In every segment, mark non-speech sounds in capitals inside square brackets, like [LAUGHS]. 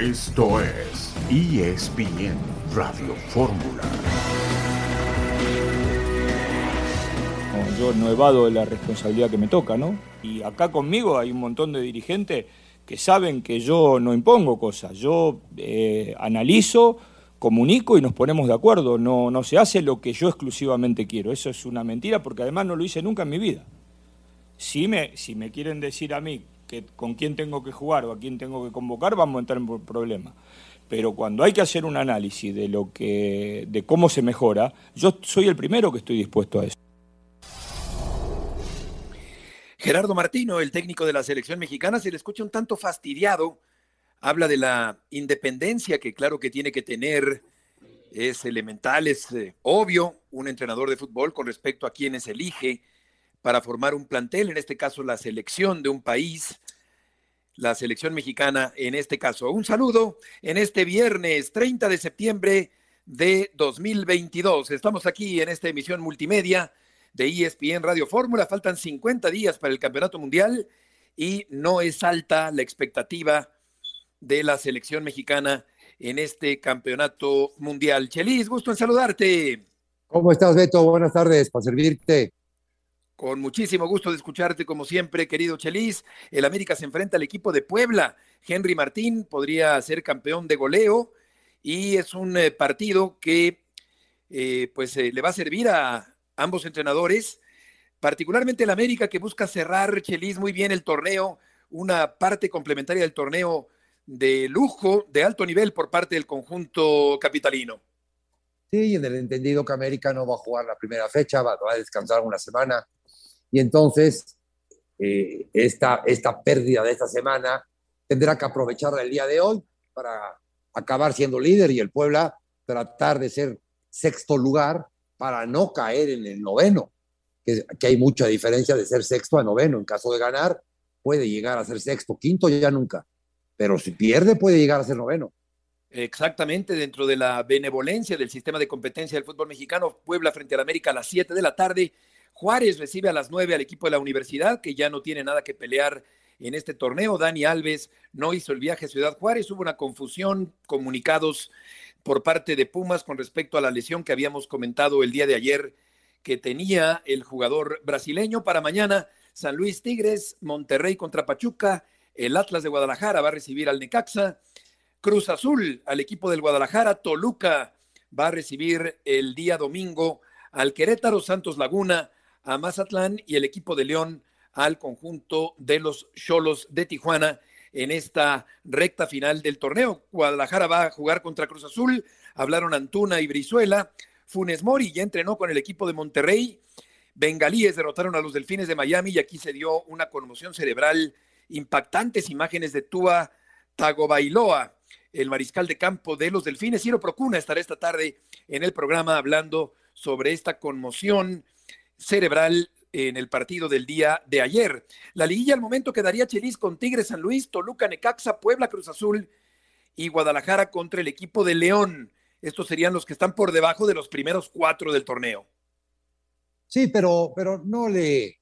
Esto es ESPN Radio Fórmula. yo no evado de la responsabilidad que me toca, ¿no? Y acá conmigo hay un montón de dirigentes que saben que yo no impongo cosas, yo eh, analizo, comunico y nos ponemos de acuerdo, no, no se hace lo que yo exclusivamente quiero, eso es una mentira porque además no lo hice nunca en mi vida. Si me, si me quieren decir a mí con quién tengo que jugar o a quién tengo que convocar, vamos a entrar en problemas. Pero cuando hay que hacer un análisis de lo que, de cómo se mejora, yo soy el primero que estoy dispuesto a eso. Gerardo Martino, el técnico de la selección mexicana, se le escucha un tanto fastidiado. Habla de la independencia que claro que tiene que tener. Es elemental, es eh, obvio un entrenador de fútbol con respecto a quienes elige para formar un plantel, en este caso la selección de un país, la selección mexicana en este caso. Un saludo en este viernes 30 de septiembre de 2022. Estamos aquí en esta emisión multimedia de ESPN Radio Fórmula. Faltan 50 días para el Campeonato Mundial y no es alta la expectativa de la selección mexicana en este Campeonato Mundial. Chelis, gusto en saludarte. ¿Cómo estás, Beto? Buenas tardes, para servirte. Con muchísimo gusto de escucharte, como siempre, querido Chelis. El América se enfrenta al equipo de Puebla. Henry Martín podría ser campeón de goleo y es un eh, partido que eh, pues eh, le va a servir a ambos entrenadores, particularmente el América que busca cerrar, Chelis, muy bien el torneo, una parte complementaria del torneo de lujo, de alto nivel por parte del conjunto capitalino. Sí, en el entendido que América no va a jugar la primera fecha, va, va a descansar una semana y entonces, eh, esta, esta pérdida de esta semana tendrá que aprovecharla el día de hoy para acabar siendo líder y el Puebla tratar de ser sexto lugar para no caer en el noveno, que, que, hay mucha diferencia de ser sexto a noveno. En caso de ganar, puede llegar a ser sexto, quinto ya nunca, pero si pierde puede llegar a ser noveno. Exactamente, dentro de la benevolencia del sistema de competencia del fútbol mexicano, Puebla frente al América a las 7 de la tarde Juárez recibe a las nueve al equipo de la universidad, que ya no tiene nada que pelear en este torneo. Dani Alves no hizo el viaje a Ciudad Juárez. Hubo una confusión, comunicados por parte de Pumas con respecto a la lesión que habíamos comentado el día de ayer que tenía el jugador brasileño. Para mañana, San Luis Tigres, Monterrey contra Pachuca, el Atlas de Guadalajara va a recibir al Necaxa, Cruz Azul al equipo del Guadalajara, Toluca va a recibir el día domingo al Querétaro, Santos Laguna a Mazatlán y el equipo de León al conjunto de los Cholos de Tijuana en esta recta final del torneo. Guadalajara va a jugar contra Cruz Azul, hablaron Antuna y Brizuela. Funes Mori ya entrenó con el equipo de Monterrey. Bengalíes derrotaron a los Delfines de Miami y aquí se dio una conmoción cerebral. Impactantes imágenes de Tua Tagovailoa, el mariscal de campo de los Delfines. Ciro Procuna estará esta tarde en el programa hablando sobre esta conmoción cerebral en el partido del día de ayer. La liguilla al momento quedaría Chelis con Tigres San Luis, Toluca, Necaxa, Puebla, Cruz Azul y Guadalajara contra el equipo de León. Estos serían los que están por debajo de los primeros cuatro del torneo. Sí, pero, pero no le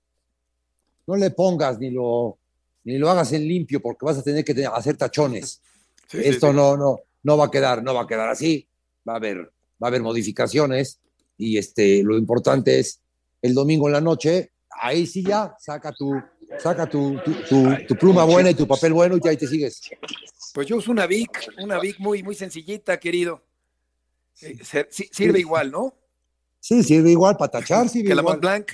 no le pongas ni lo ni lo hagas en limpio porque vas a tener que hacer tachones. Esto no no no va a quedar, no va a quedar así. Va a haber va a haber modificaciones y este lo importante es el domingo en la noche, ahí sí ya saca tu, saca tu, tu, pluma buena y tu papel bueno y ahí te sigues. Pues yo uso una Vic, una Vic muy, muy sencillita, querido. Eh, sirve igual, ¿no? Sí, sirve igual para tachar, sirve que la Mont Blanc.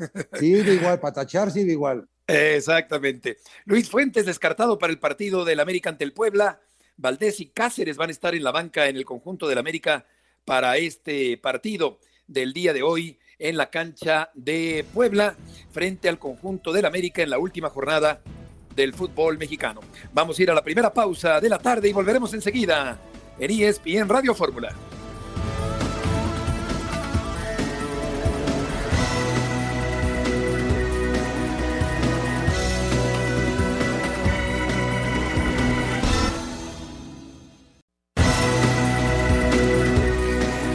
[LAUGHS] Sirve igual, para tachar, sirve igual. Exactamente. Luis Fuentes descartado para el partido del América ante el Puebla. Valdés y Cáceres van a estar en la banca en el conjunto del América para este partido del día de hoy en la cancha de Puebla frente al conjunto del América en la última jornada del fútbol mexicano. Vamos a ir a la primera pausa de la tarde y volveremos enseguida en ESPN Radio Fórmula.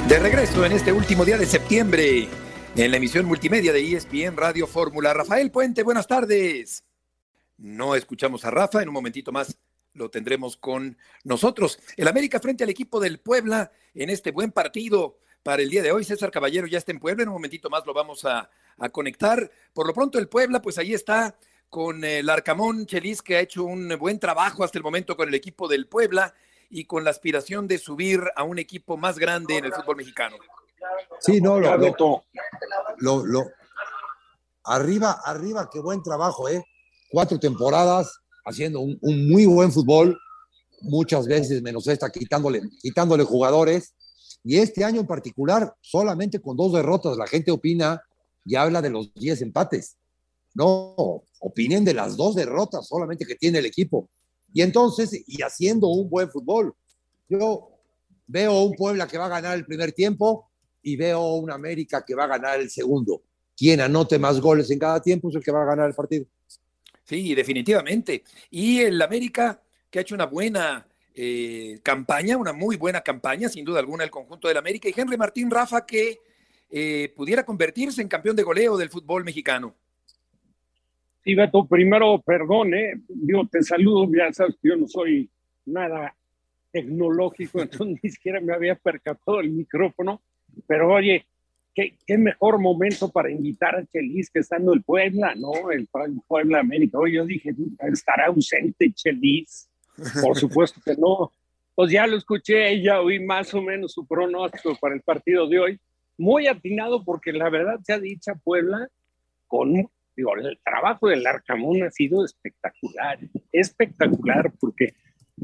De regreso en este último día de septiembre, en la emisión multimedia de ESPN Radio Fórmula. Rafael Puente, buenas tardes. No escuchamos a Rafa, en un momentito más lo tendremos con nosotros. El América frente al equipo del Puebla en este buen partido para el día de hoy. César Caballero ya está en Puebla, en un momentito más lo vamos a, conectar. Por lo pronto el Puebla, pues ahí está con el Arcamón Chelis, que ha hecho un buen trabajo hasta el momento con el equipo del Puebla y con la aspiración de subir a un equipo más grande en el fútbol mexicano. Sí, no, lo, lo, lo, arriba, arriba, qué buen trabajo, ¿eh? Cuatro temporadas haciendo un, un muy buen fútbol, muchas veces menos esta, quitándole, quitándole jugadores y este año en particular, solamente con dos derrotas, la gente opina y habla de los 10 empates. No, opinen de las dos derrotas solamente que tiene el equipo. Y entonces, y haciendo un buen fútbol. Yo veo un Puebla que va a ganar el primer tiempo y veo un América que va a ganar el segundo. Quien anote más goles en cada tiempo es el que va a ganar el partido. Sí, definitivamente. Y el América, que ha hecho una buena eh, campaña, una muy buena campaña, sin duda alguna, el conjunto del América. Y Henry Martín Rafa, que eh, pudiera convertirse en campeón de goleo del fútbol mexicano. Sí, Beto, primero, perdón, ¿eh? Yo te saludo, ya sabes que yo no soy nada tecnológico, [LAUGHS] entonces ni siquiera me había percatado el micrófono, pero oye, qué, qué mejor momento para invitar a Chelis que estando el Puebla, ¿no? El, Puebla América. Oye, yo dije, estará ausente Chelis por [LAUGHS] supuesto que no. Pues ya lo escuché ya oí más o menos su pronóstico para el partido de hoy. Muy atinado porque la verdad se ha dicho Puebla con digo, el trabajo del Arcamón ha sido espectacular, espectacular porque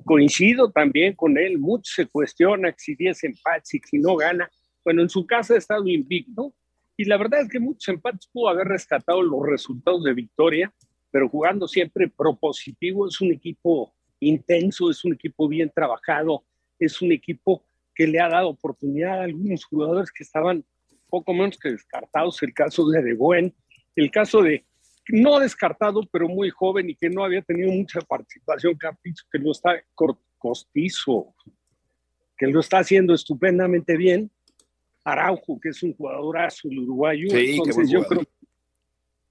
coincido también con él, mucho se cuestiona si 10 empates y si no gana. Bueno, en su casa ha estado invicto y la verdad es que muchos empates pudo haber rescatado los resultados de victoria, pero jugando siempre propositivo, es un equipo intenso, es un equipo bien trabajado, es un equipo que le ha dado oportunidad a algunos jugadores que estaban poco menos que descartados, el caso de De Buen, el caso de no descartado, pero muy joven y que no había tenido mucha participación, Capizo, que lo está costizo, que lo está haciendo estupendamente bien. Araujo, que es un jugadorazo, el uruguayo. Sí, Entonces, yo creo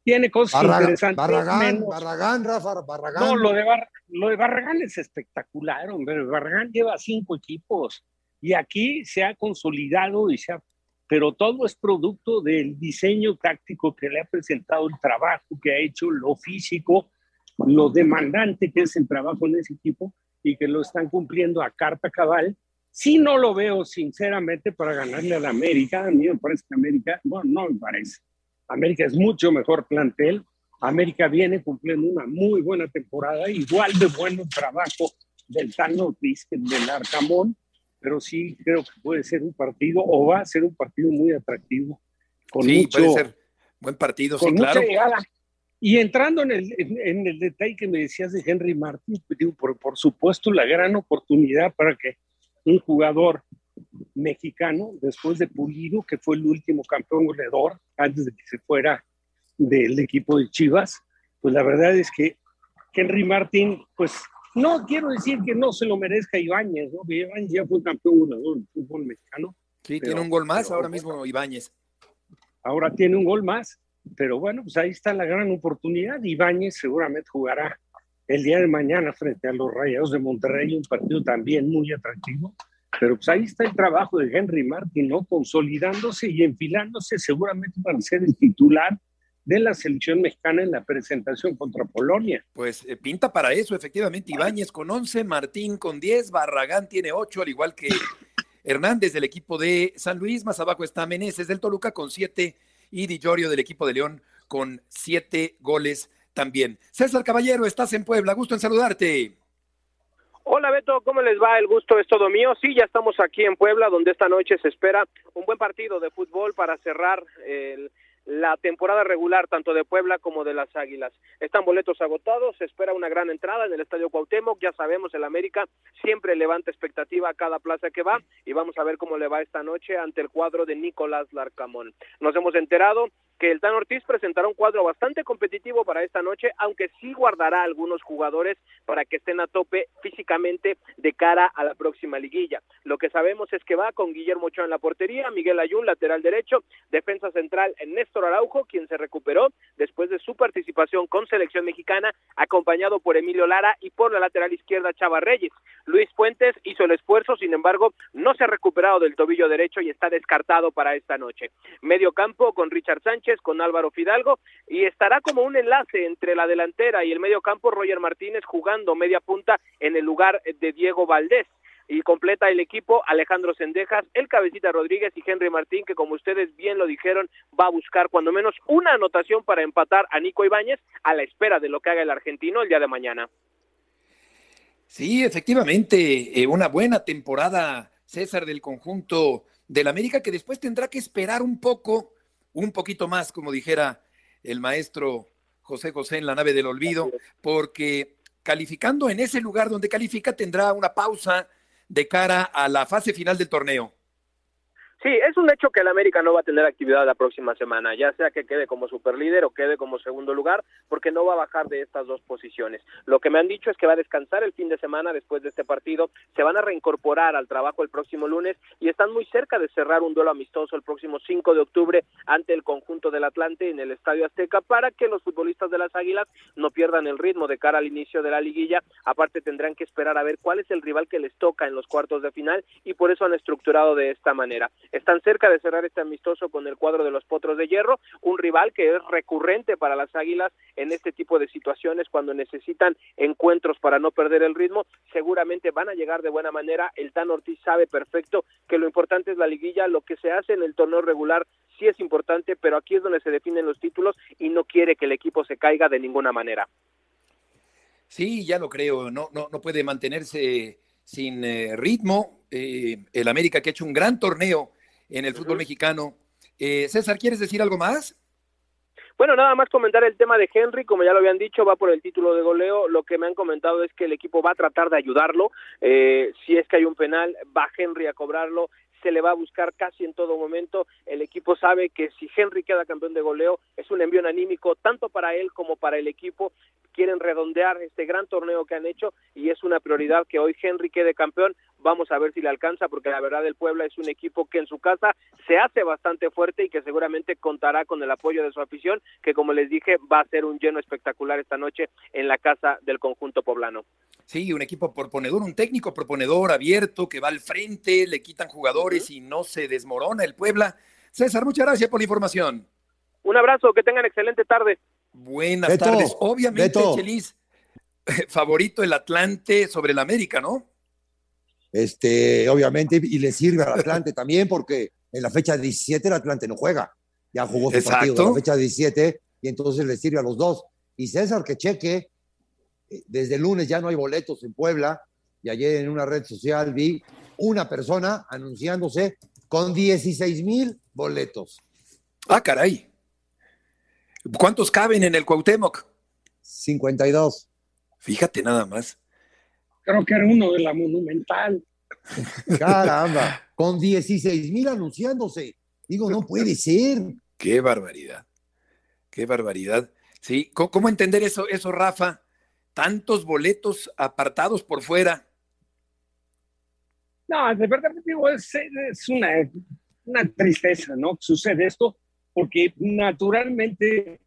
tiene cosas interesantes. Barragán, Barragán, Rafa, Barragán. No, lo de, lo de Barragán es espectacular, hombre. Barragán lleva cinco equipos y aquí se ha consolidado y se ha pero todo es producto del diseño táctico que le ha presentado el trabajo que ha hecho, lo físico, lo demandante que es el trabajo en ese equipo y que lo están cumpliendo a carta cabal. Si no lo veo sinceramente para ganarle a la América, a mí me parece que América, bueno, no me parece, América es mucho mejor plantel. América viene cumpliendo una muy buena temporada, igual de buen trabajo del Tano que del Arcamón, pero sí creo que puede ser un partido o va a ser un partido muy atractivo. Con sí, puede ser buen partido, sí, claro. Y entrando en el, en, el detalle que me decías de Henry Martin, pues digo, por, por supuesto, la gran oportunidad para que un jugador mexicano, después de Pulido, que fue el último campeón goleador antes de que se fuera del equipo de Chivas, pues la verdad es que Henry Martín, pues no quiero decir que no se lo merezca Ibáñez, ¿no? Ibáñez ya fue campeón goleador del fútbol mexicano. Sí, tiene un gol más ahora mismo Ibáñez. Ahora tiene un gol más, pero bueno, pues ahí está la gran oportunidad. Ibáñez seguramente jugará el día de mañana frente a los Rayados de Monterrey, un partido también muy atractivo. Pero pues ahí está el trabajo de Henry Martin, ¿no? Consolidándose y enfilándose seguramente para ser el titular de la selección mexicana en la presentación contra Polonia. Pues eh, pinta para eso, efectivamente. Ibáñez con 11, Martín con 10, Barragán tiene 8, al igual que Hernández del equipo de San Luis. Más abajo está Meneses del Toluca con 7 y Di Giorgio del equipo de León con 7 goles también. César Caballero, estás en Puebla. Gusto en saludarte. Hola Beto, ¿cómo les va? El gusto es todo mío. Sí, ya estamos aquí en Puebla, donde esta noche se espera un buen partido de fútbol para cerrar la temporada regular tanto de Puebla como de las Águilas. Están boletos agotados, se espera una gran entrada en el Estadio Cuauhtémoc, ya sabemos, el América siempre levanta expectativa a cada plaza que va y vamos a ver cómo le va esta noche ante el cuadro de Nicolás Larcamón. Nos hemos enterado que el Tan Ortiz presentará un cuadro bastante competitivo para esta noche, aunque sí guardará algunos jugadores para que estén a tope físicamente de cara a la próxima liguilla. Lo que sabemos es que va con Guillermo Ochoa en la portería, Miguel Ayun, lateral derecho, defensa central Néstor Araujo, quien se recuperó después de su participación con selección mexicana, acompañado por Emilio Lara y por la lateral izquierda Chava Reyes. Luis Fuentes hizo el esfuerzo, sin embargo, no se ha recuperado del tobillo derecho y está descartado para esta noche. Medio campo con Richard Sánchez, con Álvaro Fidalgo y estará como un enlace entre la delantera y el medio campo Roger Martínez jugando media punta en el lugar de Diego Valdés y completa el equipo Alejandro Sendejas, el Cabecita Rodríguez y Henry Martín, que como ustedes bien lo dijeron, va a buscar cuando menos una anotación para empatar a Nico Ibáñez a la espera de lo que haga el argentino el día de mañana. Sí, efectivamente, eh, una buena temporada, César, del conjunto del América, que después tendrá que esperar un poco, un poquito más, como dijera el maestro José José en la nave del olvido, porque calificando en ese lugar donde califica tendrá una pausa de cara a la fase final del torneo. Sí, es un hecho que el América no va a tener actividad la próxima semana, ya sea que quede como superlíder o quede como segundo lugar, porque no va a bajar de estas dos posiciones. Lo que me han dicho es que va a descansar el fin de semana después de este partido, se van a reincorporar al trabajo el próximo lunes y están muy cerca de cerrar un duelo amistoso el próximo 5 de octubre ante el conjunto del Atlante en el Estadio Azteca para que los futbolistas de las Águilas no pierdan el ritmo de cara al inicio de la liguilla. Aparte tendrán que esperar a ver cuál es el rival que les toca en los cuartos de final y por eso han estructurado de esta manera están cerca de cerrar este amistoso con el cuadro de los Potros de Hierro, un rival que es recurrente para las Águilas en este tipo de situaciones cuando necesitan encuentros para no perder el ritmo, seguramente van a llegar de buena manera. El Tan Ortiz sabe perfecto que lo importante es la liguilla, lo que se hace en el torneo regular sí es importante, pero aquí es donde se definen los títulos y no quiere que el equipo se caiga de ninguna manera. Sí, ya lo creo, no, no, no puede mantenerse sin eh, ritmo. Eh, el América que ha hecho un gran torneo en el fútbol mexicano. Eh, César, ¿quieres decir algo más? Bueno, nada más comentar el tema de Henry, como ya lo habían dicho, va por el título de goleo. Lo que me han comentado es que el equipo va a tratar de ayudarlo. Eh, si es que hay un penal, va Henry a cobrarlo se le va a buscar casi en todo momento. El equipo sabe que si Henry queda campeón de goleo es un envío anímico tanto para él como para el equipo quieren redondear este gran torneo que han hecho y es una prioridad que hoy Henry quede campeón. Vamos a ver si le alcanza porque la verdad el Puebla es un equipo que en su casa se hace bastante fuerte y que seguramente contará con el apoyo de su afición, que como les dije va a ser un lleno espectacular esta noche en la casa del conjunto poblano. Sí, un equipo proponedor, un técnico proponedor, abierto, que va al frente, le quitan jugadores y no se desmorona el Puebla. César, muchas gracias por la información. Un abrazo, que tengan excelente tarde. Buenas tardes. Obviamente, Chelis, [LAUGHS] favorito el Atlante sobre el América, ¿no? Este, obviamente, y le sirve al Atlante también, porque en la fecha 17 el Atlante no juega. Ya jugó su partido en la fecha 17 y entonces le sirve a los dos. Y César, que cheque, desde el lunes ya no hay boletos en Puebla. Y ayer en una red social vi una persona anunciándose con 16 mil boletos. Ah, caray. ¿Cuántos caben en el Cuauhtémoc? 52. Fíjate nada más. Creo que era uno de la Monumental. [LAUGHS] Caramba, con 16 mil anunciándose. Digo, no puede ser. Qué barbaridad. Qué barbaridad. Sí, ¿cómo, entender eso, eso, Rafa? Tantos boletos apartados por fuera. No, de verdad digo, es, es una, una tristeza, ¿no? Sucede esto porque naturalmente,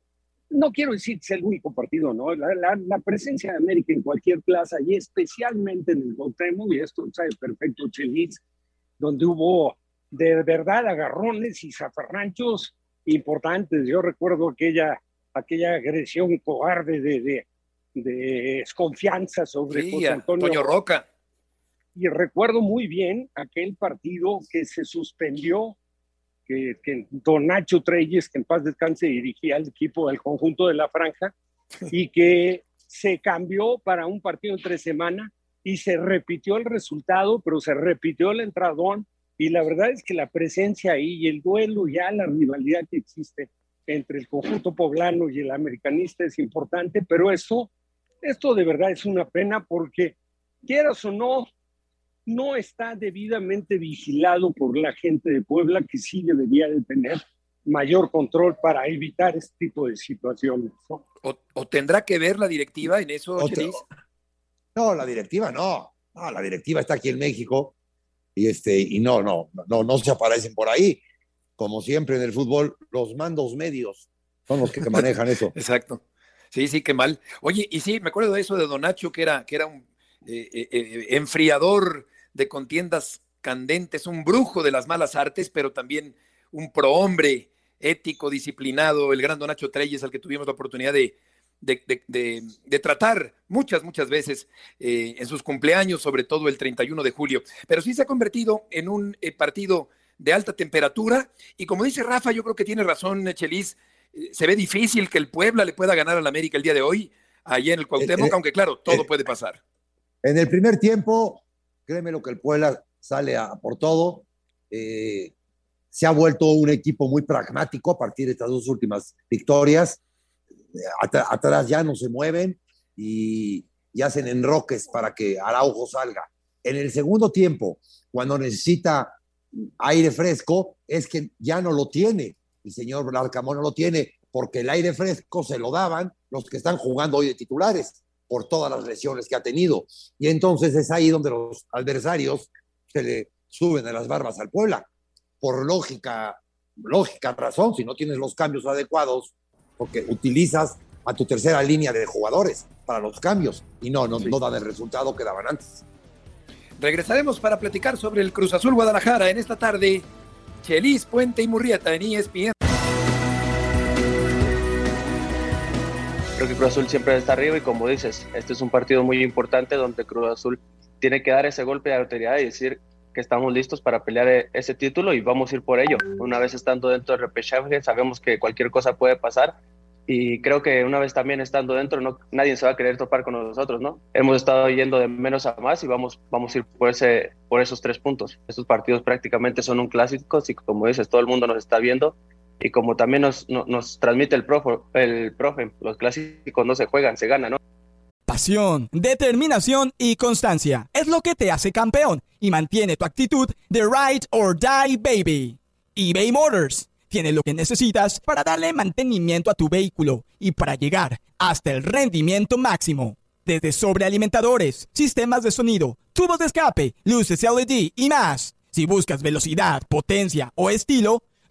no quiero decir que es el único partido, ¿no? La, presencia de América en cualquier plaza y especialmente en el Cuauhtémoc, y esto sabe perfecto Chelis, donde hubo de verdad agarrones y zafarranchos importantes. Yo recuerdo aquella, aquella agresión cobarde de, de, de desconfianza sobre José Antonio Roca. Y recuerdo muy bien aquel partido que se suspendió que, don Nacho Treyes, que en paz descanse, dirigía el equipo del conjunto de la franja y que se cambió para un partido entre semana y se repitió el resultado, pero se repitió el entradón y la verdad es que la presencia ahí y el duelo, ya la rivalidad que existe entre el conjunto poblano y el americanista es importante, pero eso, esto de verdad es una pena porque quieras o no, no está debidamente vigilado por la gente de Puebla, que sí debería de tener mayor control para evitar este tipo de situaciones. O, tendrá que ver la directiva en eso, No, la directiva no. No, la directiva está aquí en México y, este, y no, no, no, no se aparecen por ahí. Como siempre en el fútbol, los mandos medios son los que [LAUGHS] manejan eso. Exacto. Sí, sí, qué mal. Oye, y sí, me acuerdo de eso de Donacho, que era, que era un eh, eh, eh, enfriador de contiendas candentes, un brujo de las malas artes, pero también un prohombre ético, disciplinado, el gran Donacho Treyes, al que tuvimos la oportunidad de, de, tratar muchas, muchas veces en sus cumpleaños, sobre todo el 31 de julio. Pero sí se ha convertido en un partido de alta temperatura y como dice Rafa, yo creo que tiene razón Chelis, se ve difícil que el Puebla le pueda ganar al América el día de hoy, allí en el Cuauhtémoc, aunque claro, todo puede pasar. En el primer tiempo, créeme lo que el Puebla sale por todo. Eh, se ha vuelto un equipo muy pragmático a partir de estas dos últimas victorias. atrás ya no se mueven y, y, hacen enroques para que Araujo salga. En el segundo tiempo, cuando necesita aire fresco, es que ya no lo tiene. El señor Larcamón no lo tiene porque el aire fresco se lo daban los que están jugando hoy de titulares por todas las lesiones que ha tenido. Y entonces es ahí donde los adversarios se le suben a las barbas al Puebla. Por lógica, lógica razón, si no tienes los cambios adecuados, porque utilizas a tu tercera línea de jugadores para los cambios y no, no, no dan el resultado que daban antes. Regresaremos para platicar sobre el Cruz Azul Guadalajara en esta tarde. Chelis, Puente y Murrieta en ESPN. Creo que Cruz Azul siempre está arriba y como dices, este es un partido muy importante donde Cruz Azul tiene que dar ese golpe de autoridad y decir que estamos listos para pelear e-, ese título y vamos a ir por ello. Una vez estando dentro del repechaje, sabemos que cualquier cosa puede pasar y creo que una vez también estando dentro, no, nadie se va a querer topar con nosotros, ¿no? Hemos estado yendo de menos a más y vamos, vamos a ir por, ese, por esos tres puntos. Estos partidos prácticamente son un clásico y como dices, todo el mundo nos está viendo y como también nos, nos, transmite el profe, el profe, los clásicos no se juegan, se ganan, ¿no? Pasión, determinación y constancia es lo que te hace campeón y mantiene tu actitud de ride or die baby. eBay Motors tiene lo que necesitas para darle mantenimiento a tu vehículo y para llegar hasta el rendimiento máximo. Desde sobrealimentadores, sistemas de sonido, tubos de escape, luces LED y más. Si buscas velocidad, potencia o estilo,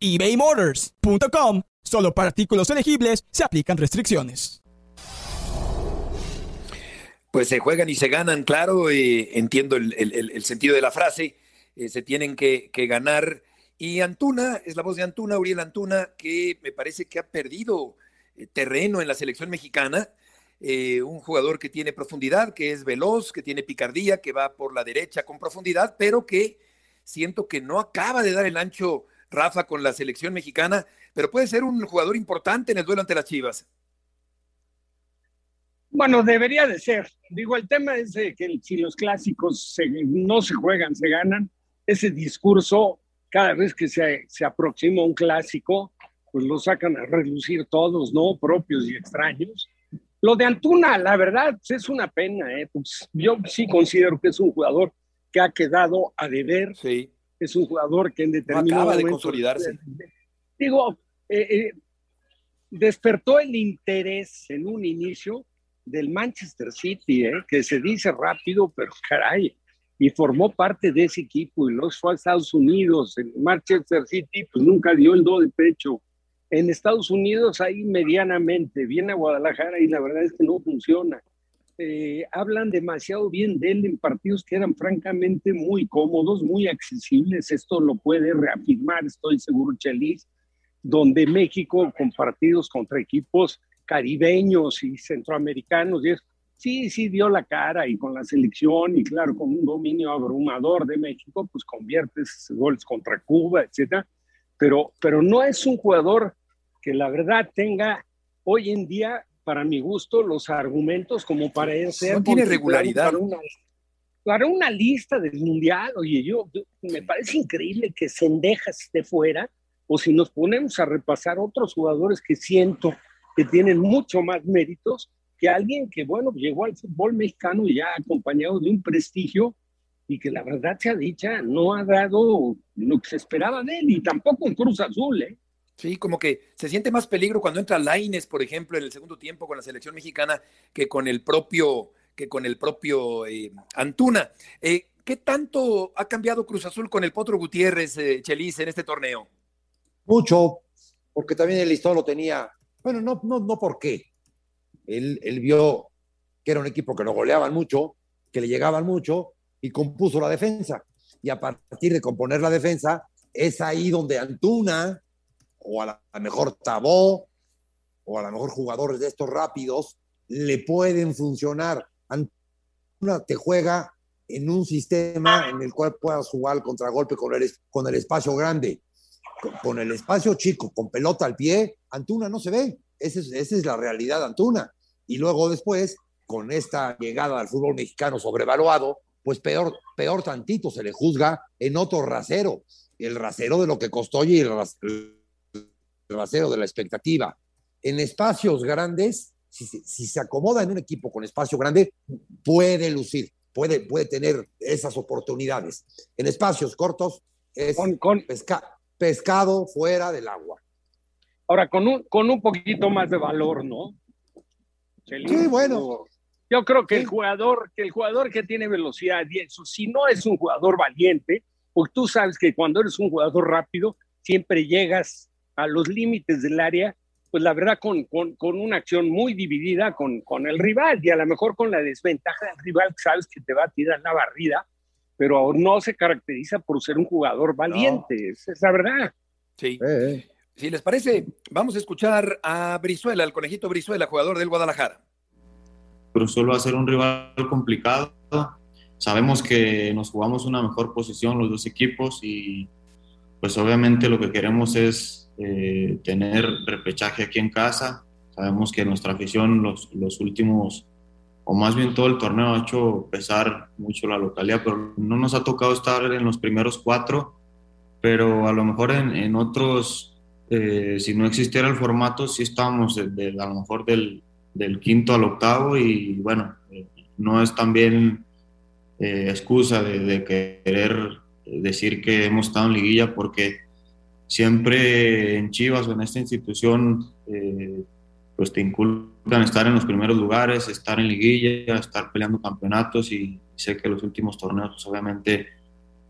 ebaymotors.com. Solo para artículos elegibles se aplican restricciones. Pues se juegan y se ganan, claro, eh, entiendo el, sentido de la frase, eh, se tienen que, ganar. Y Antuna, es la voz de Antuna, Uriel Antuna, que me parece que ha perdido eh, terreno en la selección mexicana. un jugador que tiene profundidad, que es veloz, que tiene picardía, que va por la derecha con profundidad, pero que siento que no acaba de dar el ancho Rafa, con la selección mexicana, pero puede ser un jugador importante en el duelo ante las Chivas. Bueno, debería de ser. Digo, el tema es que si los clásicos no se juegan, se ganan. Ese discurso, cada vez que se, se aproxima un clásico, pues lo sacan a relucir todos, ¿no? Propios y extraños. Lo de Antuna, la verdad, es una pena. ¿eh? Pues yo sí considero que es un jugador que ha quedado a deber. Sí es un jugador que en determinado acaba de consolidarse. Digo, eh, eh, despertó el interés en un inicio del Manchester City, eh, que se dice rápido, pero caray, y formó parte de ese equipo y los fue a Estados Unidos. En Manchester City, pues nunca dio el do de pecho. En Estados Unidos, ahí medianamente, viene a Guadalajara y la verdad es que no funciona. Eh, hablan demasiado bien de él en partidos que eran francamente muy cómodos, muy accesibles. Esto lo puede reafirmar, estoy seguro, Chelis, donde México con partidos contra equipos caribeños y centroamericanos, y sí, sí dio la cara y con la selección y claro, con un dominio abrumador de México, pues conviertes goles contra Cuba, etcétera. Pero, pero no es un jugador que la verdad tenga hoy en día, para mi gusto, los argumentos como para ser. No tiene regularidad. Para una, para una lista del mundial, oye, yo, me parece increíble que Sendejas esté fuera, o si nos ponemos a repasar otros jugadores que siento que tienen mucho más méritos que alguien que, bueno, llegó al fútbol mexicano ya acompañado de un prestigio y que la verdad sea dicha, no ha dado lo que se esperaba de él y tampoco en Cruz Azul, ¿eh? Sí, como que se siente más peligro cuando entra Laines, por ejemplo, en el segundo tiempo con la selección mexicana que con el propio, que con el propio eh, Antuna. Eh, ¿Qué tanto ha cambiado Cruz Azul con el Potro Gutiérrez, eh, Chelis, en este torneo? Mucho, porque también el listón lo tenía. Bueno, no, no, no por qué. Él, él vio que era un equipo que lo goleaban mucho, que le llegaban mucho y compuso la defensa. Y a partir de componer la defensa, es ahí donde Antuna o a la mejor Tabó, o a lo mejor jugadores de estos rápidos, le pueden funcionar. Una te juega en un sistema en el cual puedas jugar contragolpe con el, con el espacio grande. Con, el espacio chico, con pelota al pie, Antuna no se ve. Esa es, esa es la realidad Antuna. Y luego después, con esta llegada al fútbol mexicano sobrevaluado, pues peor, peor tantito se le juzga en otro rasero. El rasero de lo que costó y el, rasero de la expectativa. En espacios grandes, si, se acomoda en un equipo con espacio grande, puede lucir, puede, puede tener esas oportunidades. En espacios cortos es con, pescado fuera del agua. Ahora, con un, con un poquito más de valor, ¿no? Sí, bueno. Yo creo que el jugador, que el jugador que tiene velocidad y eso, si no es un jugador valiente, porque tú sabes que cuando eres un jugador rápido, siempre llegas a los límites del área, pues la verdad con, con, una acción muy dividida con, con, el rival y a lo mejor con la desventaja del rival, sabes que te va a tirar la barrida, pero no se caracteriza por ser un jugador valiente, es la verdad. Sí. Eh, eh. Si les parece, vamos a escuchar a Brizuela, el conejito Brizuela, jugador del Guadalajara. Pero solo va a ser un rival complicado. Sabemos que nos jugamos una mejor posición los dos equipos y pues obviamente lo que queremos es eh, tener repechaje aquí en casa. Sabemos que nuestra afición los, los últimos, o más bien todo el torneo, ha hecho pesar mucho la localidad, pero no nos ha tocado estar en los primeros cuatro, pero a lo mejor en, en otros, eh, si no existiera el formato, sí estamos de, a lo mejor del, del, quinto al octavo y bueno, eh, no es también excusa de, de querer decir que hemos estado en liguilla porque siempre en Chivas o en esta institución, eh, pues te inculcan estar en los primeros lugares, estar en liguilla, estar peleando campeonatos y sé que los últimos torneos pues, obviamente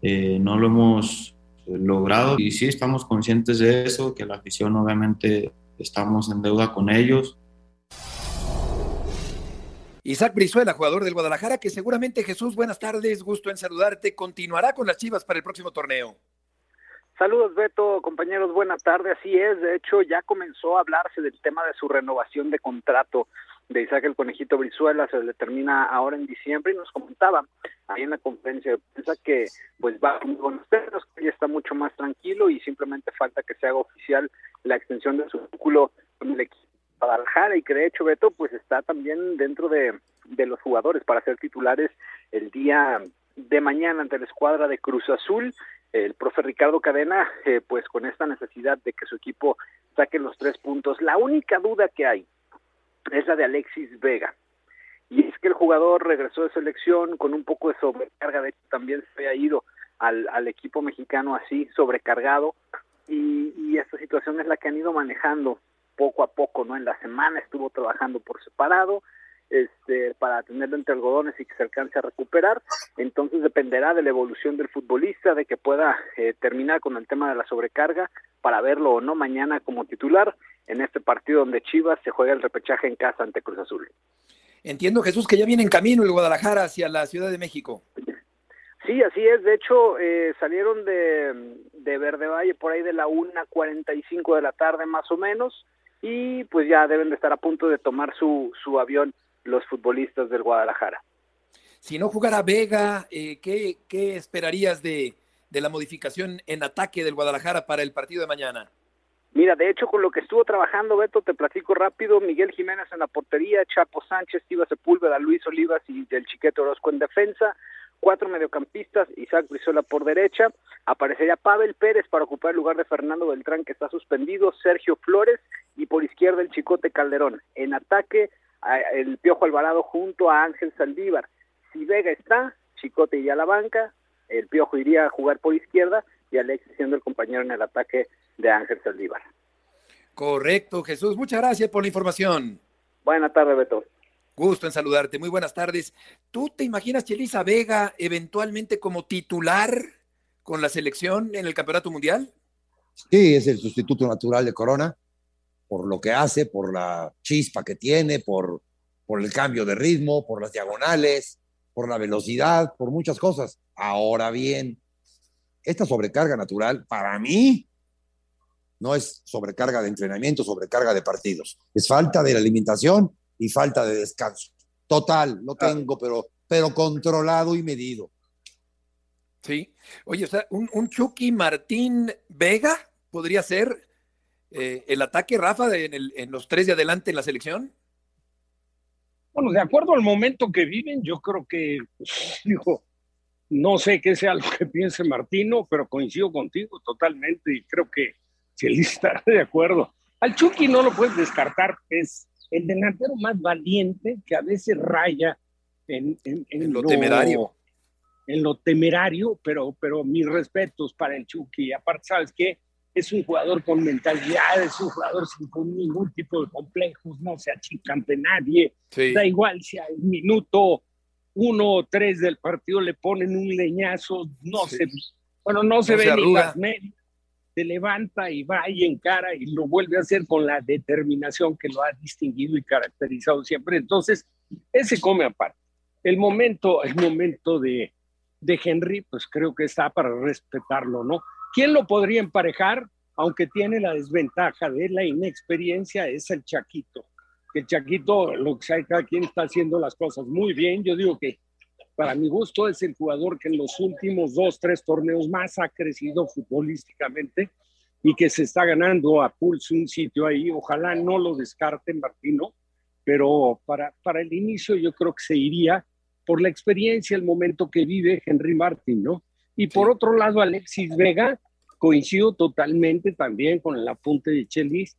eh, no lo hemos logrado y sí estamos conscientes de eso, que la afición obviamente estamos en deuda con ellos. Isaac Brizuela, jugador del Guadalajara, que seguramente Jesús, buenas tardes, gusto en saludarte, continuará con las Chivas para el próximo torneo. Saludos Beto, compañeros, buenas tardes. Así es, de hecho ya comenzó a hablarse del tema de su renovación de contrato de Isaac el Conejito Brizuela, se le termina ahora en diciembre y nos comentaba ahí en la conferencia de prensa que pues va con ustedes, que ya está mucho más tranquilo y simplemente falta que se haga oficial la extensión de su vínculo con el equipo Guadalajara y que de hecho Beto pues está también dentro de, de los jugadores para ser titulares el día de mañana ante la escuadra de Cruz Azul el profe Ricardo Cadena, eh, pues con esta necesidad de que su equipo saque los tres puntos. La única duda que hay es la de Alexis Vega. Y es que el jugador regresó de selección con un poco de sobrecarga, de hecho también se había ido al, al equipo mexicano así, sobrecargado, y esta situación es la que han ido manejando poco a poco, ¿no? En la semana estuvo trabajando por separado, este, para tenerlo entre algodones y que se alcance a recuperar. Entonces dependerá de la evolución del futbolista, de que pueda eh, terminar con el tema de la sobrecarga para verlo o no mañana como titular en este partido donde Chivas se juega el repechaje en casa ante Cruz Azul. Entiendo, Jesús, que ya viene en camino el Guadalajara hacia la Ciudad de México. Sí, así es. De hecho, eh, salieron de, de Verde Valle por ahí de la 1.45 de la tarde más o menos y pues ya deben de estar a punto de tomar su, su avión los futbolistas del Guadalajara. Si no jugara Vega, eh, ¿qué, esperarías de, la modificación en ataque del Guadalajara para el partido de mañana? Mira, de hecho, con lo que estuvo trabajando Beto, te platico rápido, Miguel Jiménez en la portería, Chapo Sánchez, Tiva Sepúlveda, Luis Olivas y del Chiquete Orozco en defensa, cuatro mediocampistas, Isaac Brizuela por derecha, aparecería Pavel Pérez para ocupar el lugar de Fernando Beltrán que está suspendido, Sergio Flores y por izquierda el Chicote Calderón. En ataque, el Piojo Alvarado junto a Ángel Saldívar. Si Vega está, Chicote iría a la banca, el Piojo iría a jugar por izquierda y Alexis siendo el compañero en el ataque de Ángel Saldívar. Correcto, Jesús. Muchas gracias por la información. Buenas tardes, Beto. Gusto en saludarte. Muy buenas tardes. ¿Tú te imaginas Chelisa Vega eventualmente como titular con la selección en el Campeonato Mundial? Sí, es el sustituto natural de Corona, por lo que hace, por la chispa que tiene, por, por el cambio de ritmo, por las diagonales, por la velocidad, por muchas cosas. Ahora bien, esta sobrecarga natural, para mí, no es sobrecarga de entrenamiento, sobrecarga de partidos. Es falta de la alimentación y falta de descanso. Total, lo tengo, pero, pero controlado y medido. Sí. Oye, o sea, un, Chucky Martín Vega podría ser eh, el ataque, Rafa, en, los tres de adelante en la selección. Bueno, de acuerdo al momento que viven, yo creo que, dijo, no sé qué sea lo que piense Martino, pero coincido contigo totalmente y creo que él está [LAUGHS] de acuerdo. Al Chucky no lo puedes descartar, es el delantero más valiente que a veces raya en, lo, temerario. En lo temerario, pero, pero mis respetos para el Chucky. Aparte, ¿sabes qué? Es un jugador con mentalidad, es un jugador sin ningún tipo de complejos, no se achica ante nadie. Da igual si al minuto uno o tres del partido le ponen un leñazo, no se, bueno, no se ve ni las medias se levanta y va y encara y lo vuelve a hacer con la determinación que lo ha distinguido y caracterizado siempre. Entonces, ese come aparte. El momento, el momento de, de Henry, pues creo que está para respetarlo, ¿no? ¿Quién lo podría emparejar? Aunque tiene la desventaja de la inexperiencia, es el Chaquito. El Chaquito, lo que sea, cada quien está haciendo las cosas muy bien. Yo digo que para mi gusto es el jugador que en los últimos dos, tres torneos más ha crecido futbolísticamente y que se está ganando a pulso un sitio ahí. Ojalá no lo descarten, Martino, pero para, para el inicio yo creo que se iría por la experiencia, el momento que vive Henry Martín, ¿no? Y por otro lado, Alexis Vega, coincido totalmente también con el apunte de Chelis,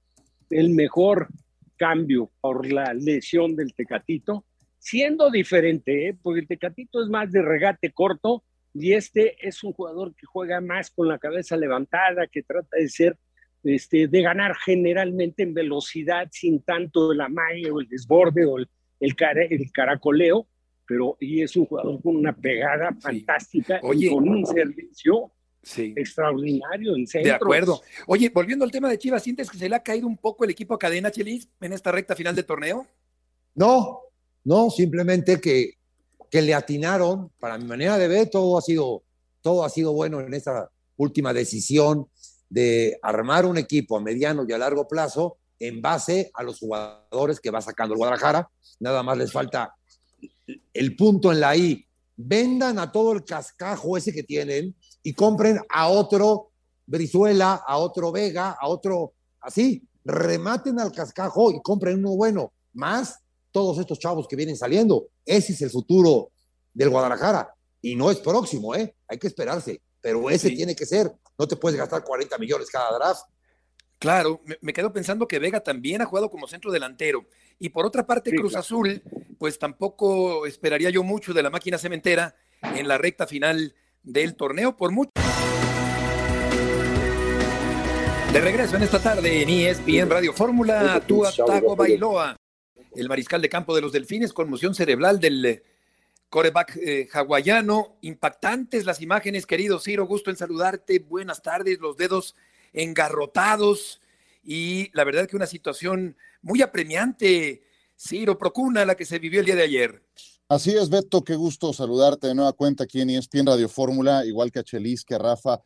el mejor cambio por la lesión del Tecatito siendo diferente, ¿eh? porque el Tecatito es más de regate corto y este es un jugador que juega más con la cabeza levantada, que trata de ser, este, de ganar generalmente en velocidad sin tanto el amague o el desborde o el, el, caracoleo, pero y es un jugador con una pegada fantástica y con un servicio extraordinario en centro. De acuerdo. Oye, volviendo al tema de Chivas, ¿sientes que se le ha caído un poco el equipo a cadena, Chelis, en esta recta final del torneo? No, no, simplemente que, que le atinaron, para mi manera de ver, todo ha sido, todo ha sido bueno en esta última decisión de armar un equipo a mediano y a largo plazo en base a los jugadores que va sacando el Guadalajara. Nada más les falta el punto en la I. Vendan a todo el cascajo ese que tienen y compren a otro Brizuela, a otro Vega, a otro así. Rematen al cascajo y compren uno bueno. Más todos estos chavos que vienen saliendo. Ese es el futuro del Guadalajara. Y no es próximo, ¿eh? Hay que esperarse. Pero ese tiene que ser. No te puedes gastar 40 millones cada draft. Claro, me, quedo pensando que Vega también ha jugado como centro delantero. Y por otra parte, Cruz Azul, pues tampoco esperaría yo mucho de la máquina cementera en la recta final del torneo, por mucho. De regreso en esta tarde en ESPN Radio Fórmula, Tago Bailoa el mariscal de campo de los Delfines, conmoción cerebral del eh, coreback eh, hawaiano. Impactantes las imágenes, querido Ciro, gusto en saludarte. Buenas tardes, los dedos engarrotados y la verdad que una situación muy apremiante, Ciro Procuna, la que se vivió el día de ayer. Así es, Beto, qué gusto saludarte de nueva cuenta aquí en ESPN Radio Fórmula, igual que a Chelis, que a Rafa.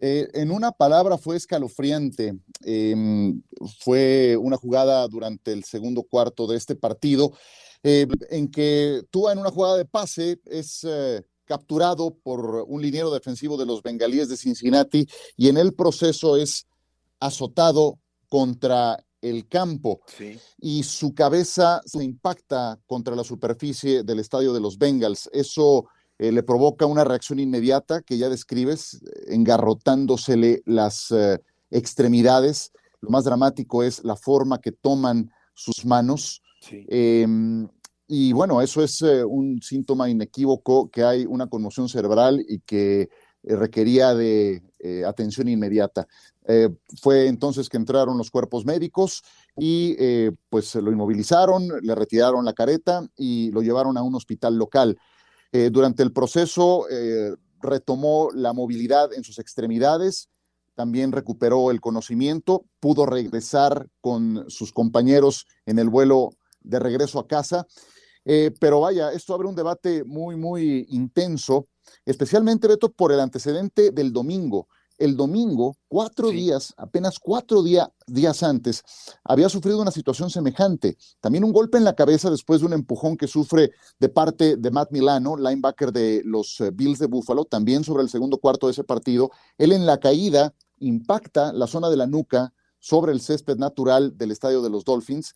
Eh, en una palabra fue escalofriante. Em, fue una jugada durante el segundo cuarto de este partido eh, en que tú en una jugada de pase es eh, capturado por un liniero defensivo de los bengalíes de Cincinnati y en el proceso es azotado contra el campo y su cabeza se impacta contra la superficie del estadio de los Bengals. Eso eh, le provoca una reacción inmediata que ya describes, engarrotándosele las eh, extremidades. Lo más dramático es la forma que toman sus manos. Em, y bueno, eso es eh, un síntoma inequívoco que hay una conmoción cerebral y que requería de atención inmediata. Fue entonces que entraron los cuerpos médicos y pues lo inmovilizaron, le retiraron la careta y lo llevaron a un hospital local. Eh, durante el proceso eh, retomó la movilidad en sus extremidades, también recuperó el conocimiento, pudo regresar con sus compañeros en el vuelo de regreso a casa. Eh, pero vaya, esto abre un debate muy, muy intenso, especialmente, Beto, por el antecedente del domingo el domingo, cuatro días, apenas cuatro días antes, había sufrido una situación semejante. También un golpe en la cabeza después de un empujón que sufre de parte de Matt Milano, linebacker de los eh, Bills de Buffalo, también sobre el segundo cuarto de ese partido. Él en la caída impacta la zona de la nuca sobre el césped natural del estadio de los Dolphins.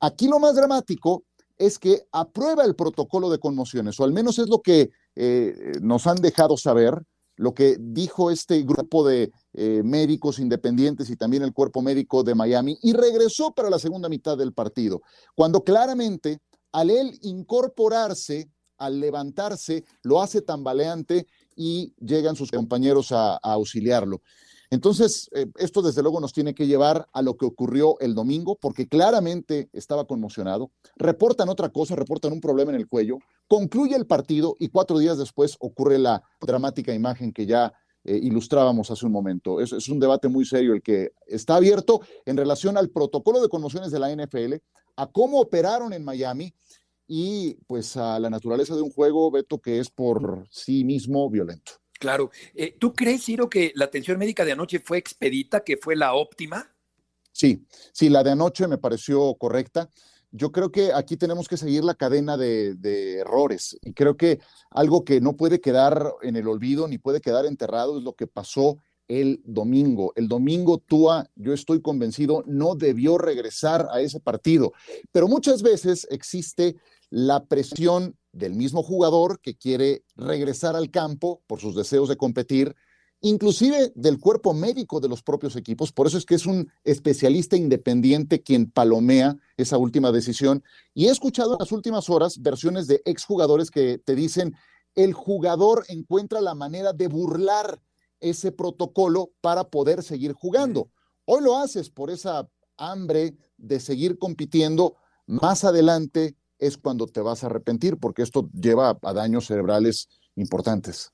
Aquí lo más dramático es que aprueba el protocolo de conmociones, o al menos es lo que eh, nos han dejado saber lo que dijo este grupo de eh, médicos independientes y también el cuerpo médico de Miami y regresó para la segunda mitad del partido, cuando claramente al él incorporarse, al levantarse, lo hace tambaleante y llegan sus compañeros a auxiliarlo. Entonces, eh, esto desde luego nos tiene que llevar a lo que ocurrió el domingo, porque claramente estaba conmocionado. Reportan otra cosa, reportan un problema en el cuello, concluye el partido y cuatro días después ocurre la dramática imagen que ya eh, ilustrábamos hace un momento. Es, es un debate muy serio el que está abierto en relación al protocolo de conmociones de la NFL, a cómo operaron en Miami y pues a la naturaleza de un juego, Beto, que es por sí mismo violento. Claro. Eh, ¿Tú crees, Ciro, que la atención médica de anoche fue expedita, que fue la óptima? Sí, sí, la de anoche me pareció correcta. Yo creo que aquí tenemos que seguir la cadena de, errores y creo que algo que no puede quedar en el olvido ni puede quedar enterrado es lo que pasó el domingo. El domingo Tua, yo estoy convencido, no debió regresar a ese partido, pero muchas veces existe la presión del mismo jugador que quiere regresar al campo por sus deseos de competir, inclusive del cuerpo médico de los propios equipos. Por eso es que es un especialista independiente quien palomea esa última decisión. Y he escuchado en las últimas horas versiones de exjugadores que te dicen, el jugador encuentra la manera de burlar ese protocolo para poder seguir jugando. Hoy lo haces por esa hambre de seguir compitiendo. Más adelante es cuando te vas a arrepentir, porque esto lleva a daños cerebrales importantes.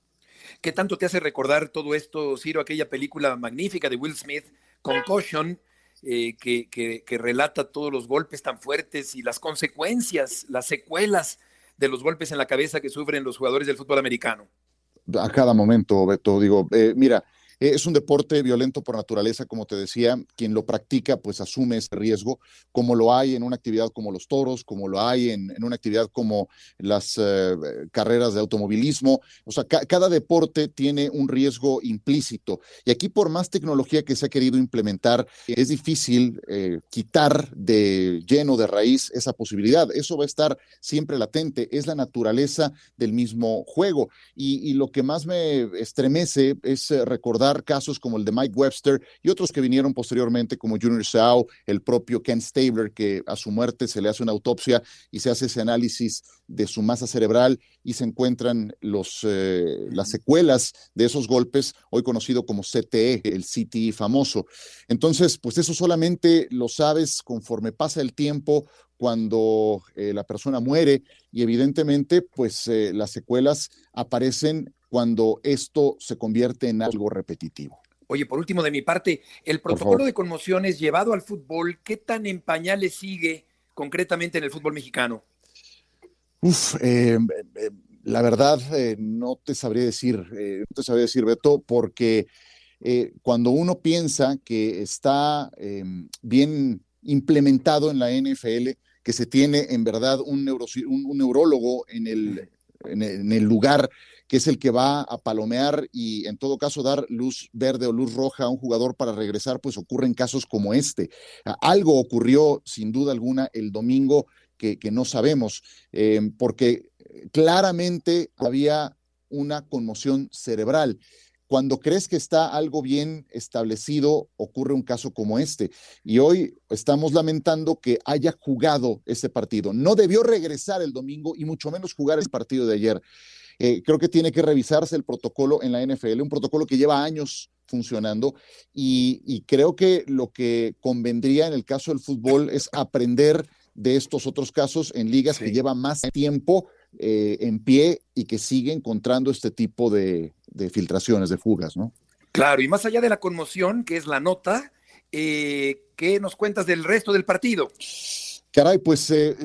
¿Qué tanto te hace recordar todo esto, Ciro, aquella película magnífica de Will Smith, Concussion, eh, que, que, relata todos los golpes tan fuertes y las consecuencias, las secuelas de los golpes en la cabeza que sufren los jugadores del fútbol americano? A cada momento, Beto, digo, eh, mira, es un deporte violento por naturaleza, como te decía, quien lo practica pues asume ese riesgo, como lo hay en una actividad como los toros, como lo hay en, una actividad como las eh, carreras de automovilismo, o sea, cada deporte tiene un riesgo implícito. Y aquí por más tecnología que se ha querido implementar, es difícil eh, quitar de lleno, de raíz, esa posibilidad. Eso va a estar siempre latente, es la naturaleza del mismo juego. Y, y lo que más me estremece es recordar casos como el de Mike Webster y otros que vinieron posteriormente como Junior Seau, el propio Ken Stabler, que a su muerte se le hace una autopsia y se hace ese análisis de su masa cerebral y se encuentran los, eh, las secuelas de esos golpes, hoy conocido como CTE, el CTE famoso. Entonces, pues eso solamente lo sabes conforme pasa el tiempo, cuando eh, la persona muere y evidentemente pues eh, las secuelas aparecen cuando esto se convierte en algo repetitivo. Oye, por último, de mi parte, el protocolo de conmociones llevado al fútbol, ¿qué tan en pañales sigue concretamente en el fútbol mexicano? Uf, eh, eh, la verdad eh, no te sabría decir, no te sabría decir, Beto, porque cuando uno piensa que está bien implementado en la NFL, que se tiene en verdad un, un neurólogo en el en el lugar que es el que va a palomear y en todo caso dar luz verde o luz roja a un jugador para regresar, pues ocurren casos como este. Algo ocurrió sin duda alguna el domingo que, no sabemos, eh, porque claramente había una conmoción cerebral. Cuando crees que está algo bien establecido, ocurre un caso como este. Y hoy estamos lamentando que haya jugado ese partido. No debió regresar el domingo y mucho menos jugar el partido de ayer. Eh, creo que tiene que revisarse el protocolo en la NFL, un protocolo que lleva años funcionando y, creo que lo que convendría en el caso del fútbol es aprender de estos otros casos en ligas que llevan más tiempo eh, en pie y que siguen encontrando este tipo de, filtraciones, de fugas, ¿no? Claro, y más allá de la conmoción, que es la nota, eh, ¿qué nos cuentas del resto del partido? Caray, pues eh,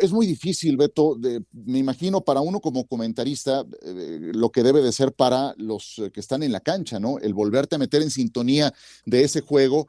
es muy difícil, Beto. me imagino para uno como comentarista eh, lo que debe de ser para los eh, que están en la cancha, ¿no? El volverte a meter en sintonía de ese juego.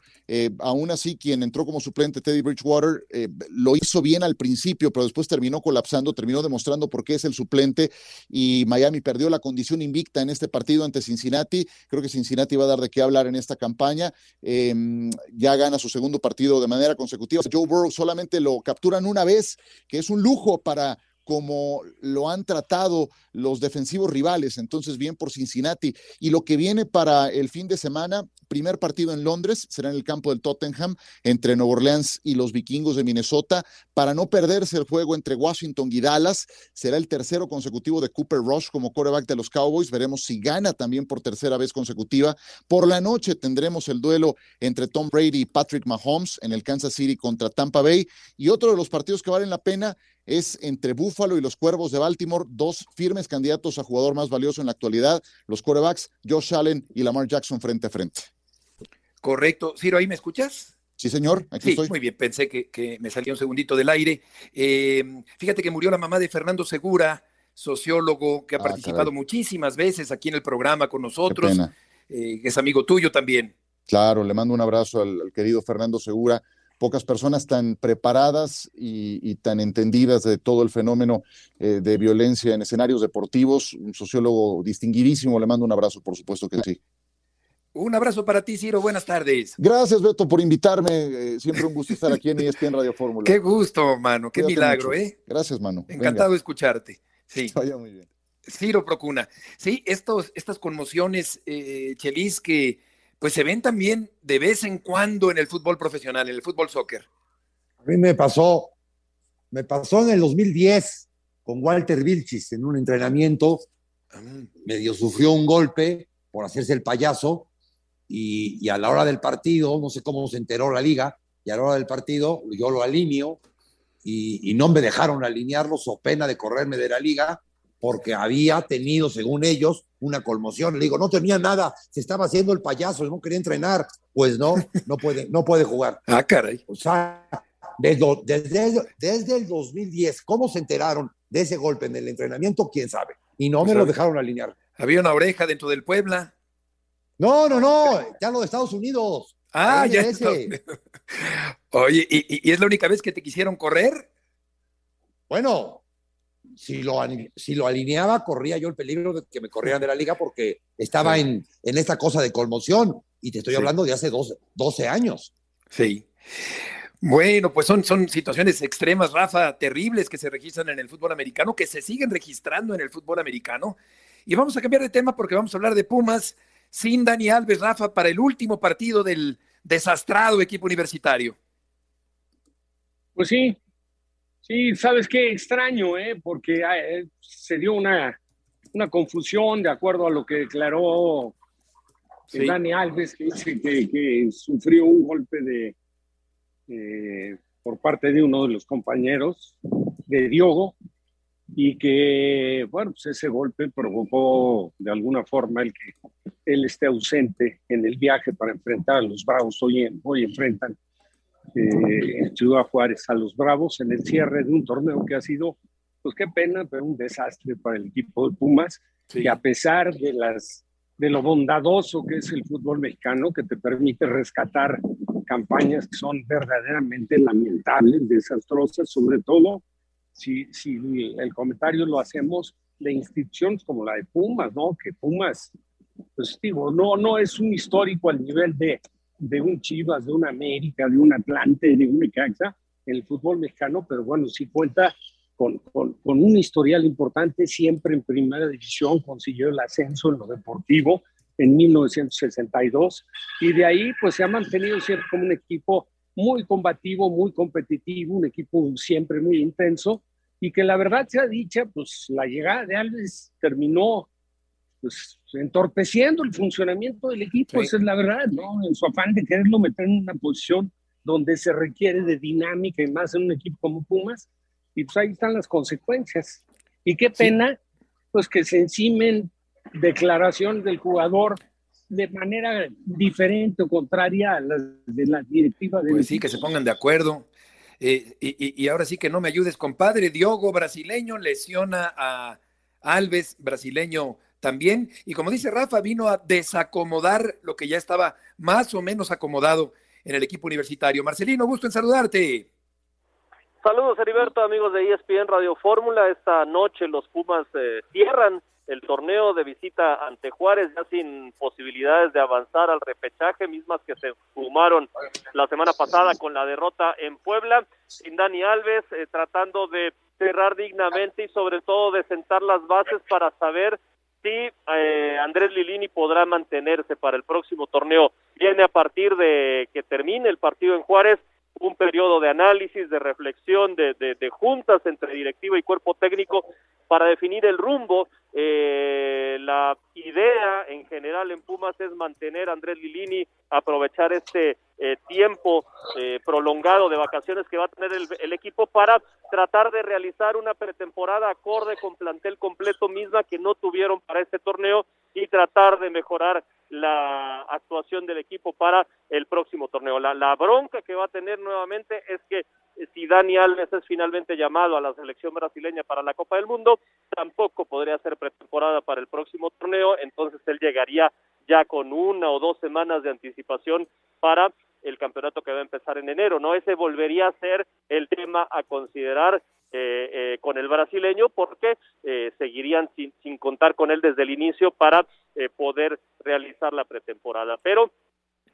aún así, quien entró como suplente, Teddy Bridgewater, lo hizo bien al principio, pero después terminó colapsando, terminó demostrando por qué es el suplente y Miami perdió la condición invicta en este partido ante Cincinnati. Creo que Cincinnati va a dar de qué hablar en esta campaña. Em, ya gana su segundo partido de manera consecutiva. Joe Burrow solamente lo capturan una vez, que es un lujo para como lo han tratado los defensivos rivales. Entonces, bien por Cincinnati. Y lo que viene para el fin de semana, primer partido en Londres, será en el campo del Tottenham, entre Nueva Orleans y los vikingos de Minnesota, para no perderse el juego entre Washington y Dallas. Será el tercero consecutivo de Cooper Rush como quarterback de los Cowboys. Veremos si gana también por tercera vez consecutiva. Por la noche tendremos el duelo entre Tom Brady y Patrick Mahomes en el Kansas City contra Tampa Bay. Y otro de los partidos que valen la pena es entre Buffalo y los Cuervos de Baltimore, dos firmes candidatos a jugador más valioso en la actualidad, los quarterbacks Josh Allen y Lamar Jackson frente a frente. Correcto. Ciro, ¿ahí me escuchas? Sí, señor, aquí sí, estoy. Muy bien, pensé que, me salía un segundito del aire. Eh, fíjate que murió la mamá de Fernando Segura, sociólogo que ha ah, participado muchísimas veces aquí en el programa con nosotros, eh, que es amigo tuyo también. Claro, le mando un abrazo al querido Fernando Segura pocas personas tan preparadas y, tan entendidas de todo el fenómeno eh, de violencia en escenarios deportivos. Un sociólogo distinguidísimo, le mando un abrazo, por supuesto que sí. Un abrazo para ti, Ciro. Buenas tardes. Gracias, Beto, por invitarme. Eh, siempre un gusto estar aquí en ESPN Radio Fórmula. Qué gusto, mano. Qué milagro, ¿eh? Gracias, mano. Encantado de escucharte. Sí. Vaya muy bien. Ciro Procuna. Sí, estos, estas conmociones, eh, Chelis, que pues se ven también de vez en cuando en el fútbol profesional, en el fútbol soccer. A mí me pasó, me pasó en el 2010 con Walter Vilchis en un entrenamiento, ah. medio sufrió un golpe por hacerse el payaso y, a la hora del partido, no sé cómo se enteró la liga, y a la hora del partido yo lo alineo y, y no me dejaron alinearlo, so pena de correrme de la liga porque había tenido, según ellos, una conmoción. Le digo, no tenía nada, se estaba haciendo el payaso, no quería entrenar. Pues no, no puede, no puede jugar. [LAUGHS] Ah, caray. O sea, desde, desde, desde el 2010, ¿cómo se enteraron de ese golpe en el entrenamiento? ¿Quién sabe? Y no me lo dejaron alinear. Había una oreja dentro del Puebla. No, no, no, ya lo de Estados Unidos. Ah, ya. [LAUGHS] Oye, ¿y, ¿y es la única vez que te quisieron correr? Bueno, si lo, si lo alineaba, corría yo el peligro de que me corrieran de la liga porque estaba en, en esta cosa de conmoción. Y te estoy hablando de hace 12, 12, años. Sí. Bueno, pues son, son situaciones extremas, Rafa, terribles que se registran en el fútbol americano, que se siguen registrando en el fútbol americano. Y vamos a cambiar de tema porque vamos a hablar de Pumas sin Dani Alves, Rafa, para el último partido del desastrado equipo universitario. Pues sí, Sí, sabes qué extraño, ¿eh? porque eh, se dio una, una confusión de acuerdo a lo que declaró eh, Dani Alves, que dice que, sufrió un golpe de eh, por parte de uno de los compañeros de Diogo y que, bueno, pues ese golpe provocó de alguna forma el que él esté ausente en el viaje para enfrentar a los Bravos. Hoy, hoy enfrentan eh, Ciudad Juárez a los Bravos en el cierre de un torneo que ha sido, pues qué pena, pero un desastre para el equipo de Pumas, que a pesar de, las, de lo bondadoso que es el fútbol mexicano, que te permite rescatar campañas que son verdaderamente lamentables, desastrosas, sobre todo si, si el comentario lo hacemos de instituciones como la de Pumas, ¿no? Que Pumas, pues digo, no, no es un histórico al nivel de, de un Chivas, de un América, de un Atlante, de un Necaxa el fútbol mexicano, pero bueno, sí cuenta con, con, con, un historial importante, siempre en primera división, consiguió el ascenso en lo deportivo en 1962 y de ahí pues se ha mantenido siempre como un equipo muy combativo, muy competitivo, un equipo siempre muy intenso y que la verdad sea dicha, pues la llegada de Alves terminó pues entorpeciendo el funcionamiento del equipo, esa es la verdad, ¿no? En su afán de quererlo meter en una posición donde se requiere de dinámica y más en un equipo como Pumas, y pues ahí están las consecuencias. Y qué pena, pues que se encimen declaraciones del jugador de manera diferente o contraria a las de la directiva de Pues sí, que se pongan de acuerdo. Eh, y, y, ahora sí que no me ayudes, compadre. Diogo, brasileño, lesiona a Alves, brasileño también. Y como dice Rafa, vino a desacomodar lo que ya estaba más o menos acomodado en el equipo universitario. Marcelino, gusto en saludarte. Saludos, Heriberto, amigos de ESPN Radio Fórmula. Esta noche los Pumas eh, cierran el torneo de visita ante Juárez, ya sin posibilidades de avanzar al repechaje, mismas que se fumaron la semana pasada con la derrota en Puebla, sin Dani Alves, eh, tratando de cerrar dignamente y sobre todo de sentar las bases para saber si eh, Andrés Lilini podrá mantenerse para el próximo torneo. Viene a partir de que termine el partido en Juárez un periodo de análisis, de reflexión, de, de, de juntas entre directiva y cuerpo técnico para definir el rumbo. Eh, la idea en general en Pumas es mantener a Andrés Lilini, aprovechar este eh, tiempo eh, prolongado de vacaciones que va a tener el, el, equipo para tratar de realizar una pretemporada acorde con plantel completo misma que no tuvieron para este torneo y tratar de mejorar la actuación del equipo para el próximo torneo. La, la bronca que va a tener nuevamente es que si Dani Alves es finalmente llamado a la selección brasileña para la Copa del Mundo, tampoco podría ser pretemporada para el próximo torneo, entonces él llegaría ya con una o dos semanas de anticipación para el campeonato que va a empezar en enero, ¿no? Ese volvería a ser el tema a considerar eh, eh, con el brasileño porque eh, seguirían sin, sin, contar con él desde el inicio para eh, poder realizar la pretemporada. Pero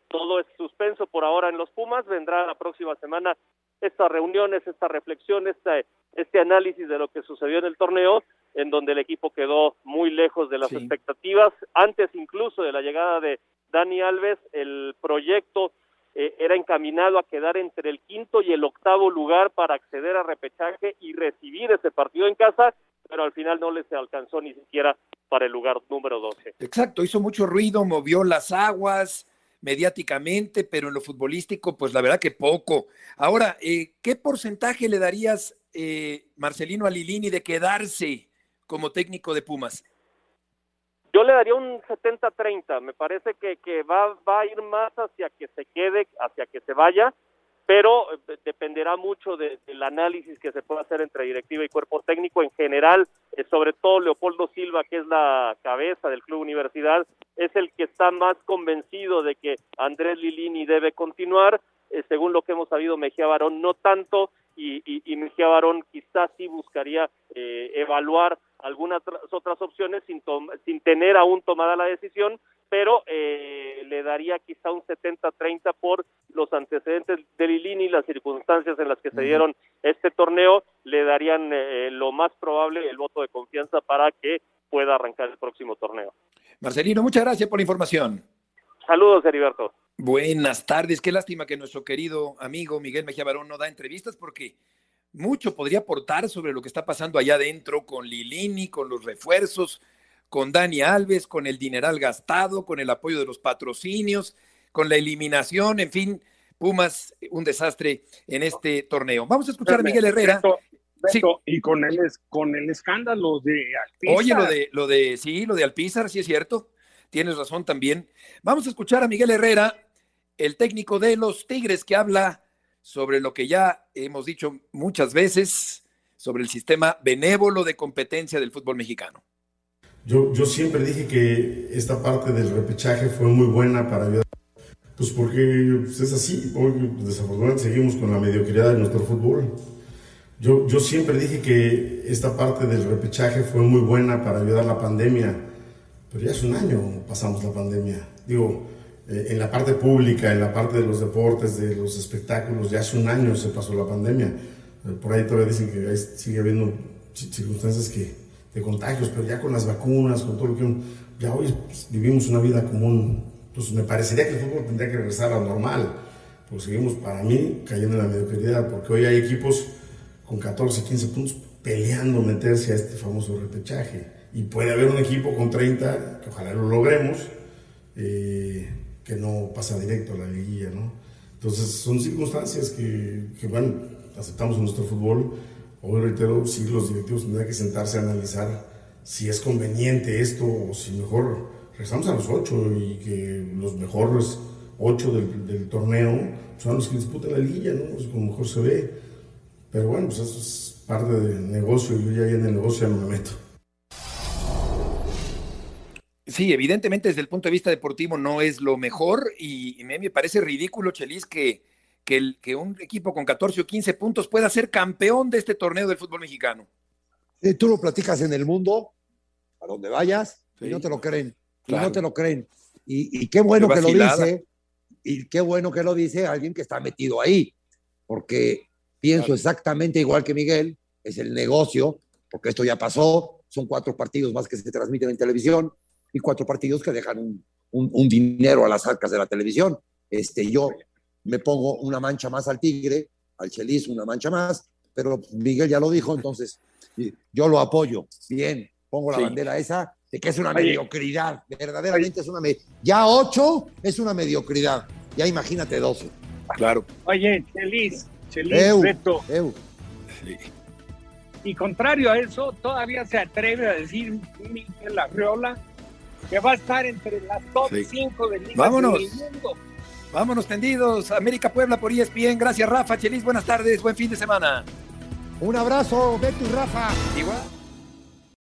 todo es suspenso por ahora en los Pumas, vendrá la próxima semana estas reuniones, esta reflexión, este, este análisis de lo que sucedió en el torneo, en donde el equipo quedó muy lejos de las sí. expectativas, antes incluso de la llegada de Dani Alves, el proyecto eh, era encaminado a quedar entre el quinto y el octavo lugar para acceder a repechaje y recibir ese partido en casa, pero al final no les alcanzó ni siquiera para el lugar número 12. Exacto, hizo mucho ruido, movió las aguas mediáticamente, pero en lo futbolístico, pues la verdad que poco. Ahora, eh, ¿qué porcentaje le darías, eh, Marcelino Alilini, de quedarse como técnico de Pumas? Yo le daría un 70-30, me parece que, que va, va a ir más hacia que se quede, hacia que se vaya, pero eh, dependerá mucho de, del análisis que se pueda hacer entre directiva y cuerpo técnico. En general, eh, sobre todo Leopoldo Silva, que es la cabeza del Club Universidad, es el que está más convencido de que Andrés Lilini debe continuar, eh, según lo que hemos sabido Mejía Barón no tanto, y, y, y Mejía Barón quizás sí buscaría eh, evaluar algunas otras opciones sin, sin tener aún tomada la decisión, pero eh, le daría quizá un 70-30 por los antecedentes de Lilini y las circunstancias en las que se dieron este torneo, le darían eh, lo más probable el voto de confianza para que pueda arrancar el próximo torneo. Marcelino, muchas gracias por la información. Saludos, Heriberto. Buenas tardes, qué lástima que nuestro querido amigo Miguel Mejía Barón no da entrevistas porque mucho podría aportar sobre lo que está pasando allá adentro con Lilini, con los refuerzos, con Dani Alves, con el dineral gastado, con el apoyo de los patrocinios, con la eliminación, en fin, Pumas, un desastre en este torneo. Vamos a escuchar a Miguel Herrera. Beto, Beto, sí. Y con el, con el escándalo de Alpizar. Oye, lo de, lo de, sí, lo de Alpizar, sí es cierto. Tienes razón también. Vamos a escuchar a Miguel Herrera, el técnico de los Tigres, que habla sobre lo que ya hemos dicho muchas veces, sobre el sistema benévolo de competencia del fútbol mexicano. Yo, yo siempre dije que esta parte del repechaje fue muy buena para ayudar, pues porque pues es así, hoy desafortunadamente seguimos con la mediocridad de nuestro fútbol. Yo, yo siempre dije que esta parte del repechaje fue muy buena para ayudar a la pandemia, pero ya hace un año pasamos la pandemia. Digo, eh, en la parte pública, en la parte de los deportes, de los espectáculos, ya hace un año se pasó la pandemia. Eh, por ahí todavía dicen que sigue habiendo circunstancias que, de contagios, pero ya con las vacunas, con todo lo que... Ya hoy pues, vivimos una vida común. Pues me parecería que el fútbol tendría que regresar a lo normal. Pues seguimos, para mí, cayendo en la mediocridad, porque hoy hay equipos con 14, 15 puntos peleando meterse a este famoso repechaje. Y puede haber un equipo con 30, que ojalá lo logremos, eh, que no pasa directo a la liguilla, ¿no? Entonces son circunstancias que, que bueno, aceptamos en nuestro fútbol. Hoy reitero, sí, los directivos tendrán que sentarse a analizar si es conveniente esto o si mejor regresamos a los ocho y que los mejores ocho del, torneo son los que disputan la liguilla, ¿no? Como mejor se ve. Pero bueno, pues eso es parte del negocio yo ya en el negocio ya me meto. Sí, evidentemente desde el punto de vista deportivo no es lo mejor y, me parece ridículo, Chelis, que, que, el, que, un equipo con 14 o 15 puntos pueda ser campeón de este torneo del fútbol mexicano. tú lo platicas en el mundo, a donde vayas, y no te lo creen, y no te lo creen. Y, qué bueno que lo dice, y qué bueno que lo dice alguien que está metido ahí, porque pienso exactamente igual que Miguel, es el negocio, porque esto ya pasó, son cuatro partidos más que se transmiten en televisión, y cuatro partidos que dejan un, dinero a las arcas de la televisión. Este, yo me pongo una mancha más al Tigre, al Chelis una mancha más, pero Miguel ya lo dijo, entonces yo lo apoyo. Bien, pongo la bandera esa de que es una mediocridad, verdaderamente es una Ya ocho es una mediocridad, ya imagínate doce. Claro. Oye, Chelis, Chelis, Beto. Y contrario a eso, todavía se atreve a decir Miguel Arriola que va a estar entre las top 5 del Vámonos. mundo. Vámonos tendidos. América Puebla por ESPN. Gracias, Rafa. Chelis, buenas tardes. Buen fin de semana. Un abrazo, Beto y Rafa. Igual.